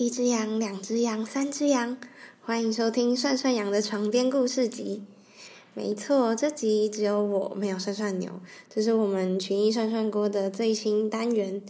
一只羊，两只羊，三只羊，欢迎收听涮涮羊的床边故事集。没错，这集只有我没有涮涮牛，这是我们群益涮涮锅的最新单元。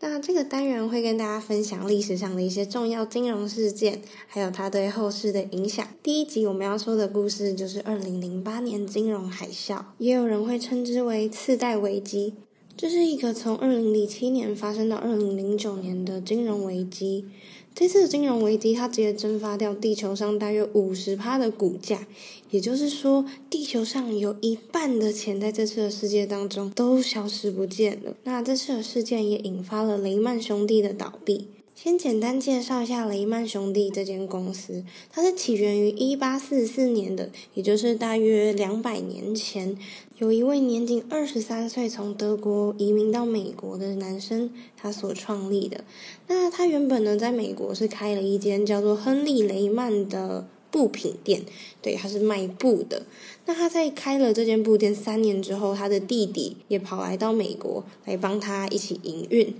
那这个单元会跟大家分享历史上的一些重要金融事件，还有它对后世的影响。第一集我们要说的故事就是二零零八年金融海啸，也有人会称之为次贷危机。这是一个从二零零七年发生到二零零九年的金融危机。这次的金融危机，它直接蒸发掉地球上大约五十趴的股价，也就是说，地球上有一半的钱在这次的世界当中都消失不见了。那这次的事件也引发了雷曼兄弟的倒闭。先简单介绍一下雷曼兄弟这间公司，它是起源于一八四四年的，也就是大约两百年前，有一位年仅二十三岁从德国移民到美国的男生，他所创立的。那他原本呢，在美国是开了一间叫做亨利雷曼的布品店，对，他是卖布的。那他在开了这间布店三年之后，他的弟弟也跑来到美国来帮他一起营运。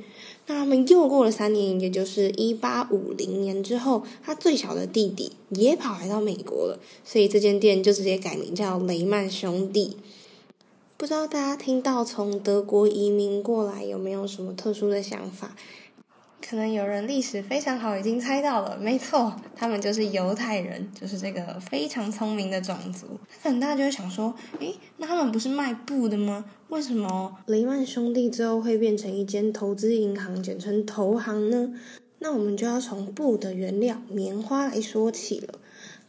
那他们又过了三年，也就是一八五零年之后，他最小的弟弟也跑来到美国了，所以这间店就直接改名叫雷曼兄弟。不知道大家听到从德国移民过来有没有什么特殊的想法？可能有人历史非常好，已经猜到了，没错，他们就是犹太人，就是这个非常聪明的种族。可能大家就会想说，诶，那他们不是卖布的吗？为什么雷曼兄弟之后会变成一间投资银行，简称投行呢？那我们就要从布的原料棉花来说起了。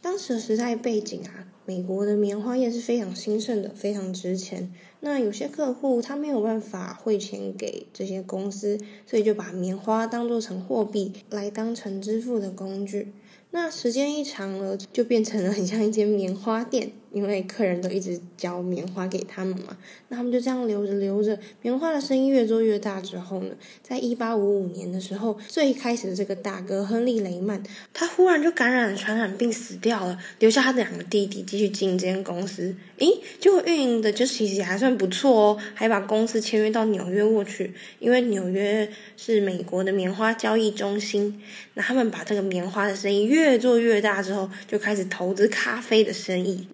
当时的时代背景啊，美国的棉花业是非常兴盛的，非常值钱。那有些客户他没有办法汇钱给这些公司，所以就把棉花当做成货币来当成支付的工具。那时间一长了，就变成了很像一间棉花店。因为客人都一直交棉花给他们嘛，那他们就这样留着留着，棉花的生意越做越大之后呢，在一八五五年的时候，最开始的这个大哥亨利雷曼，他忽然就感染了传染病死掉了，留下他的两个弟弟继续经营这间公司。诶，结果运营的就其实还算不错哦，还把公司签约到纽约过去，因为纽约是美国的棉花交易中心。那他们把这个棉花的生意越越做越大之后，就开始投资咖啡的生意。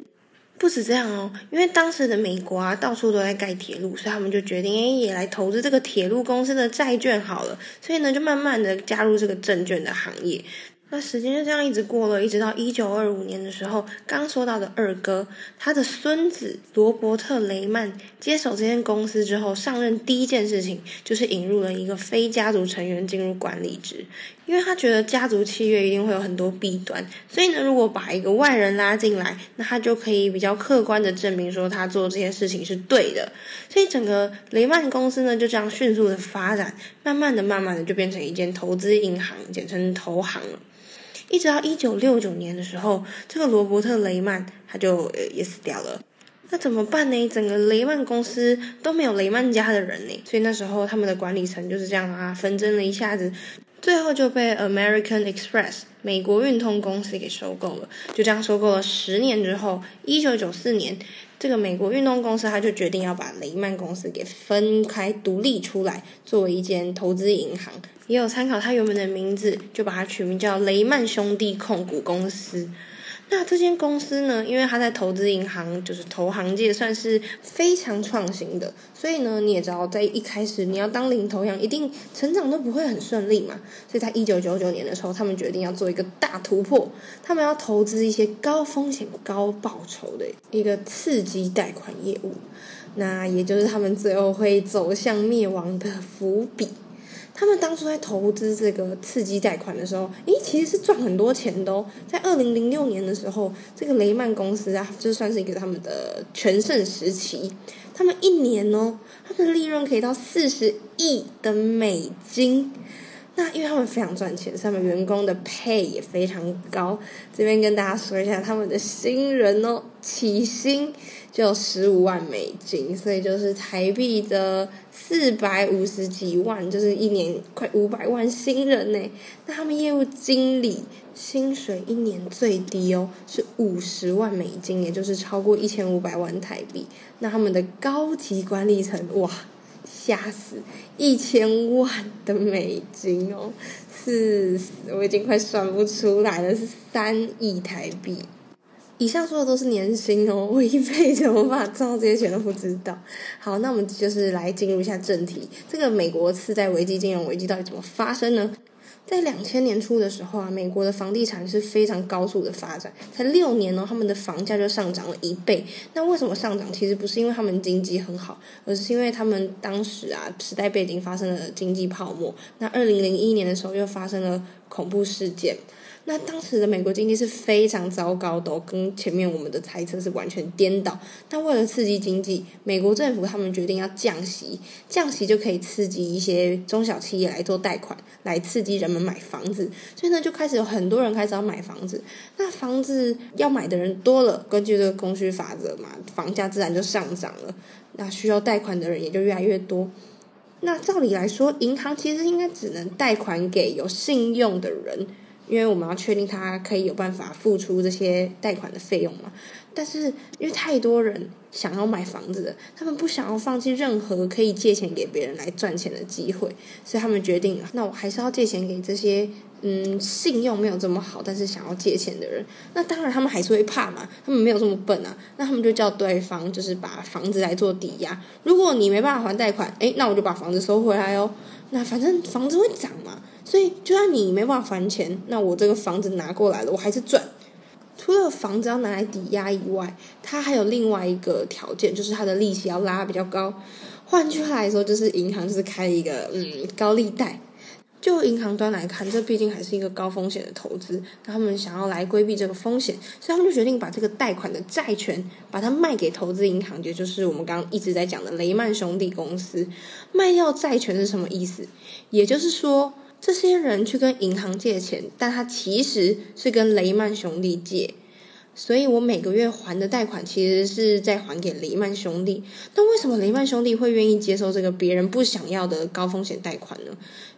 不止这样哦，因为当时的美国啊，到处都在盖铁路，所以他们就决定，哎，也来投资这个铁路公司的债券好了。所以呢，就慢慢的加入这个证券的行业。那时间就这样一直过了，一直到一九二五年的时候，刚说到的二哥，他的孙子罗伯特雷曼接手这间公司之后，上任第一件事情就是引入了一个非家族成员进入管理职，因为他觉得家族契约一定会有很多弊端，所以呢，如果把一个外人拉进来，那他就可以比较客观的证明说他做这些事情是对的，所以整个雷曼公司呢就这样迅速的发展，慢慢的、慢慢的就变成一间投资银行，简称投行了。一直到一九六九年的时候，这个罗伯特雷曼他就也死掉了。那怎么办呢？整个雷曼公司都没有雷曼家的人呢，所以那时候他们的管理层就是这样啊，纷争了一下子，最后就被 American Express 美国运通公司给收购了。就这样收购了十年之后，一九九四年，这个美国运通公司他就决定要把雷曼公司给分开独立出来，作为一间投资银行。也有参考他原本的名字，就把它取名叫雷曼兄弟控股公司。那这间公司呢，因为它在投资银行，就是投行界算是非常创新的，所以呢，你也知道，在一开始你要当领头羊，一定成长都不会很顺利嘛。所以在一九九九年的时候，他们决定要做一个大突破，他们要投资一些高风险高报酬的一个刺激贷款业务，那也就是他们最后会走向灭亡的伏笔。他们当初在投资这个刺激贷款的时候，诶，其实是赚很多钱的哦。在二零零六年的时候，这个雷曼公司啊，就算是一个他们的全盛时期。他们一年呢，他的利润可以到四十亿的美金。那因为他们非常赚钱，他们员工的 pay 也非常高。这边跟大家说一下，他们的新人哦，起薪就十五万美金，所以就是台币的四百五十几万，就是一年快五百万新人呢。那他们业务经理薪水一年最低哦，是五十万美金，也就是超过一千五百万台币。那他们的高级管理层哇！吓死！一千万的美金哦，是，我已经快算不出来了，是三亿台币。以上说的都是年薪哦，我一辈子我把赚到这些钱都不知道。好，那我们就是来进入一下正题，这个美国次贷危机、金融危机到底怎么发生呢？在两千年初的时候啊，美国的房地产是非常高速的发展，才六年呢，他们的房价就上涨了一倍。那为什么上涨？其实不是因为他们经济很好，而是因为他们当时啊时代背景发生了经济泡沫。那二零零一年的时候又发生了恐怖事件。那当时的美国经济是非常糟糕的，跟前面我们的猜测是完全颠倒。但为了刺激经济，美国政府他们决定要降息，降息就可以刺激一些中小企业来做贷款，来刺激人们买房子。所以呢，就开始有很多人开始要买房子。那房子要买的人多了，根据这个供需法则嘛，房价自然就上涨了。那需要贷款的人也就越来越多。那照理来说，银行其实应该只能贷款给有信用的人。因为我们要确定他可以有办法付出这些贷款的费用嘛，但是因为太多人想要买房子的，他们不想要放弃任何可以借钱给别人来赚钱的机会，所以他们决定，那我还是要借钱给这些嗯信用没有这么好，但是想要借钱的人。那当然他们还是会怕嘛，他们没有这么笨啊，那他们就叫对方就是把房子来做抵押，如果你没办法还贷款，诶，那我就把房子收回来哦。那反正房子会涨嘛。所以，就算你没办法还钱，那我这个房子拿过来了，我还是赚。除了房子要拿来抵押以外，它还有另外一个条件，就是它的利息要拉比较高。换句话来说，就是银行就是开一个嗯高利贷。就银行端来看，这毕竟还是一个高风险的投资，他们想要来规避这个风险，所以他们就决定把这个贷款的债权把它卖给投资银行，也就是我们刚刚一直在讲的雷曼兄弟公司。卖掉债权是什么意思？也就是说。这些人去跟银行借钱，但他其实是跟雷曼兄弟借，所以我每个月还的贷款其实是在还给雷曼兄弟。那为什么雷曼兄弟会愿意接受这个别人不想要的高风险贷款呢？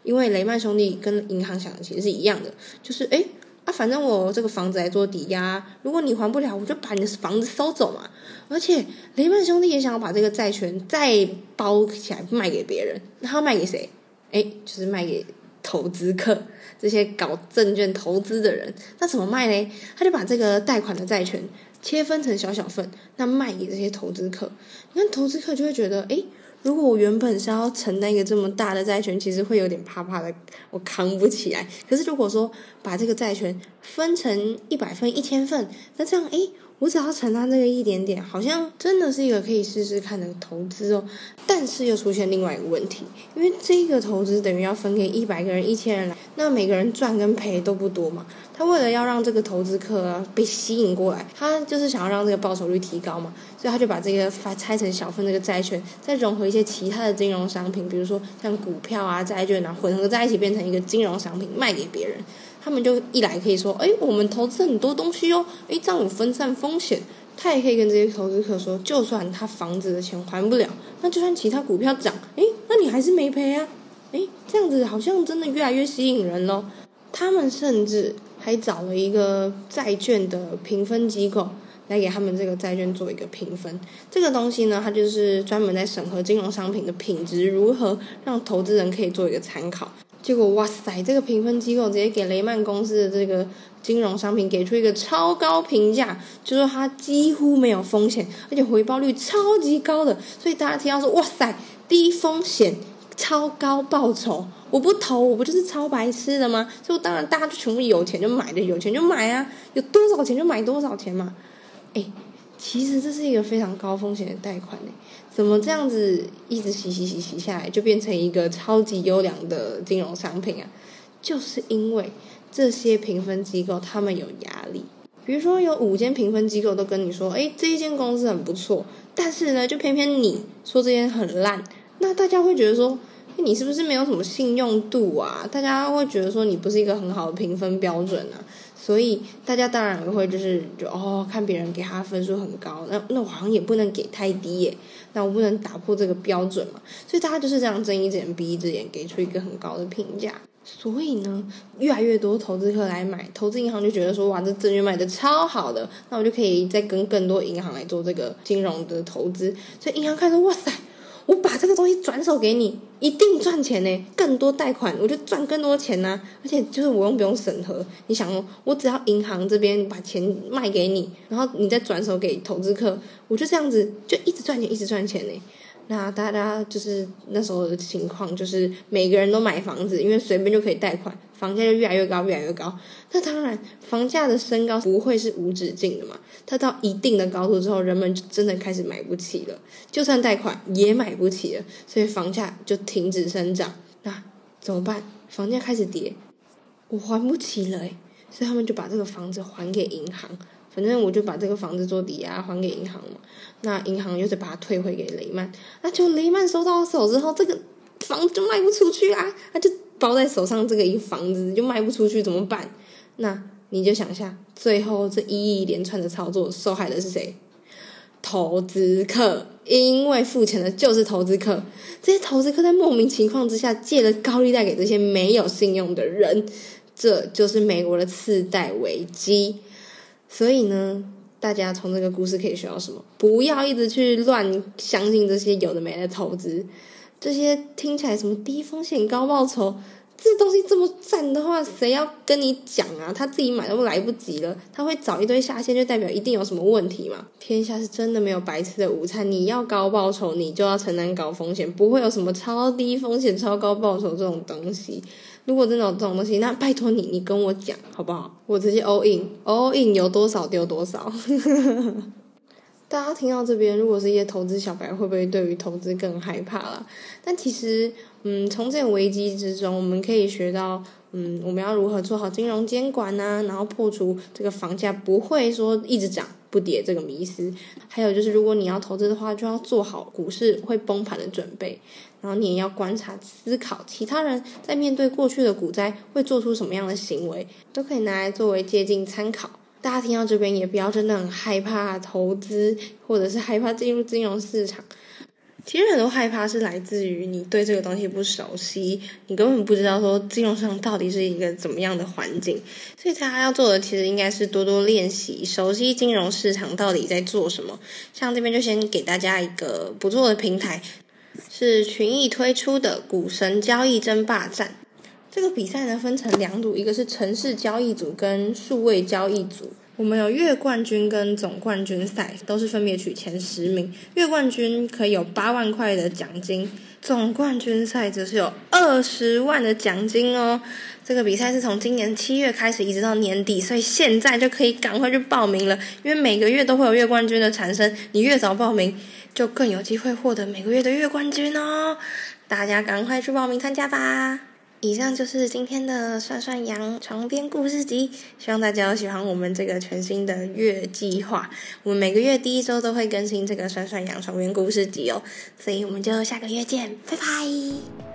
因为雷曼兄弟跟银行想的其实是一样的，就是诶啊，反正我这个房子来做抵押，如果你还不了，我就把你的房子收走嘛。而且雷曼兄弟也想要把这个债权再包起来卖给别人，那他卖给谁？诶就是卖给。投资客这些搞证券投资的人，那怎么卖呢？他就把这个贷款的债权切分成小小份，那卖给这些投资客。你看投资客就会觉得，诶，如果我原本是要承担一个这么大的债权，其实会有点怕怕的，我扛不起来。可是如果说把这个债权分成一百份、一千份，那这样，诶。我只要承担这个一点点，好像真的是一个可以试试看的投资哦。但是又出现另外一个问题，因为这个投资等于要分给一百个人、一千人来，那每个人赚跟赔都不多嘛。他为了要让这个投资客被吸引过来，他就是想要让这个报酬率提高嘛，所以他就把这个发拆成小份这个债券，再融合一些其他的金融商品，比如说像股票啊、债券啊，混合在一起变成一个金融商品卖给别人。他们就一来可以说，哎，我们投资很多东西哦，哎，这样有分散风险。他也可以跟这些投资客说，就算他房子的钱还不了，那就算其他股票涨，哎，那你还是没赔啊。哎，这样子好像真的越来越吸引人咯。他们甚至还找了一个债券的评分机构来给他们这个债券做一个评分。这个东西呢，它就是专门在审核金融商品的品质如何，让投资人可以做一个参考。结果哇塞，这个评分机构直接给雷曼公司的这个金融商品给出一个超高评价，就说它几乎没有风险，而且回报率超级高的。所以大家听到说哇塞，低风险超高报酬，我不投我不就是超白痴的吗？所以当然大家就全部有钱就买的，有钱就买啊，有多少钱就买多少钱嘛，哎。其实这是一个非常高风险的贷款呢，怎么这样子一直洗洗洗洗下来，就变成一个超级优良的金融商品啊？就是因为这些评分机构他们有压力，比如说有五间评分机构都跟你说，哎，这一间公司很不错，但是呢，就偏偏你说这间很烂，那大家会觉得说，你是不是没有什么信用度啊？大家会觉得说你不是一个很好的评分标准啊？所以大家当然会就是就哦，看别人给他分数很高，那那我好像也不能给太低耶，那我不能打破这个标准嘛。所以大家就是这样睁一只眼闭一只眼，给出一个很高的评价。所以呢，越来越多投资客来买，投资银行就觉得说哇，这证券卖的超好的，那我就可以再跟更多银行来做这个金融的投资。所以银行看说哇塞，我把这个东西转手给你，一定赚钱呢，更多贷款，我就赚更多钱呐。而且就是我用不用审核，你想哦，我只要银行这边把钱卖给你，然后你再转手给投资客，我就这样子就一直赚钱，一直赚钱呢。那大家就是那时候的情况，就是每个人都买房子，因为随便就可以贷款，房价就越来越高，越来越高。那当然，房价的升高不会是无止境的嘛？它到一定的高度之后，人们就真的开始买不起了，就算贷款也买不起了，所以房价就停止生长。那怎么办？房价开始跌，我还不起了诶所以他们就把这个房子还给银行。反正我就把这个房子做抵押还给银行嘛，那银行又得把它退回给雷曼，那就雷曼收到手之后，这个房子就卖不出去啊，他就包在手上这个一房子就卖不出去怎么办？那你就想一下，最后这一连串的操作受害的是谁？投资客，因为付钱的就是投资客，这些投资客在莫名情况之下借了高利贷给这些没有信用的人，这就是美国的次贷危机。所以呢，大家从这个故事可以学到什么？不要一直去乱相信这些有的没的投资，这些听起来什么低风险高报酬，这东西这么赞的话，谁要跟你讲啊？他自己买都来不及了，他会找一堆下线，就代表一定有什么问题嘛？天下是真的没有白吃的午餐，你要高报酬，你就要承担高风险，不会有什么超低风险超高报酬这种东西。如果真的有这种东西，那拜托你，你跟我讲好不好？我直接 all in，all in 有多少丢多少。大家听到这边，如果是一些投资小白，会不会对于投资更害怕了？但其实，嗯，从这个危机之中，我们可以学到，嗯，我们要如何做好金融监管呢？然后破除这个房价不会说一直涨不跌这个迷思。还有就是，如果你要投资的话，就要做好股市会崩盘的准备。然后你也要观察、思考，其他人在面对过去的股灾会做出什么样的行为，都可以拿来作为借鉴参考。大家听到这边也不要真的很害怕投资，或者是害怕进入金融市场。其实很多害怕是来自于你对这个东西不熟悉，你根本不知道说金融市场到底是一个怎么样的环境。所以大家要做的其实应该是多多练习，熟悉金融市场到底在做什么。像这边就先给大家一个不错的平台。是群益推出的股神交易争霸战。这个比赛呢分成两组，一个是城市交易组跟数位交易组。我们有月冠军跟总冠军赛，都是分别取前十名。月冠军可以有八万块的奖金，总冠军赛则是有二十万的奖金哦。这个比赛是从今年七月开始，一直到年底，所以现在就可以赶快去报名了。因为每个月都会有月冠军的产生，你越早报名。就更有机会获得每个月的月冠军哦！大家赶快去报名参加吧！以上就是今天的涮涮羊床边故事集，希望大家喜欢我们这个全新的月计划。我们每个月第一周都会更新这个涮涮羊床边故事集哦，所以我们就下个月见，拜拜！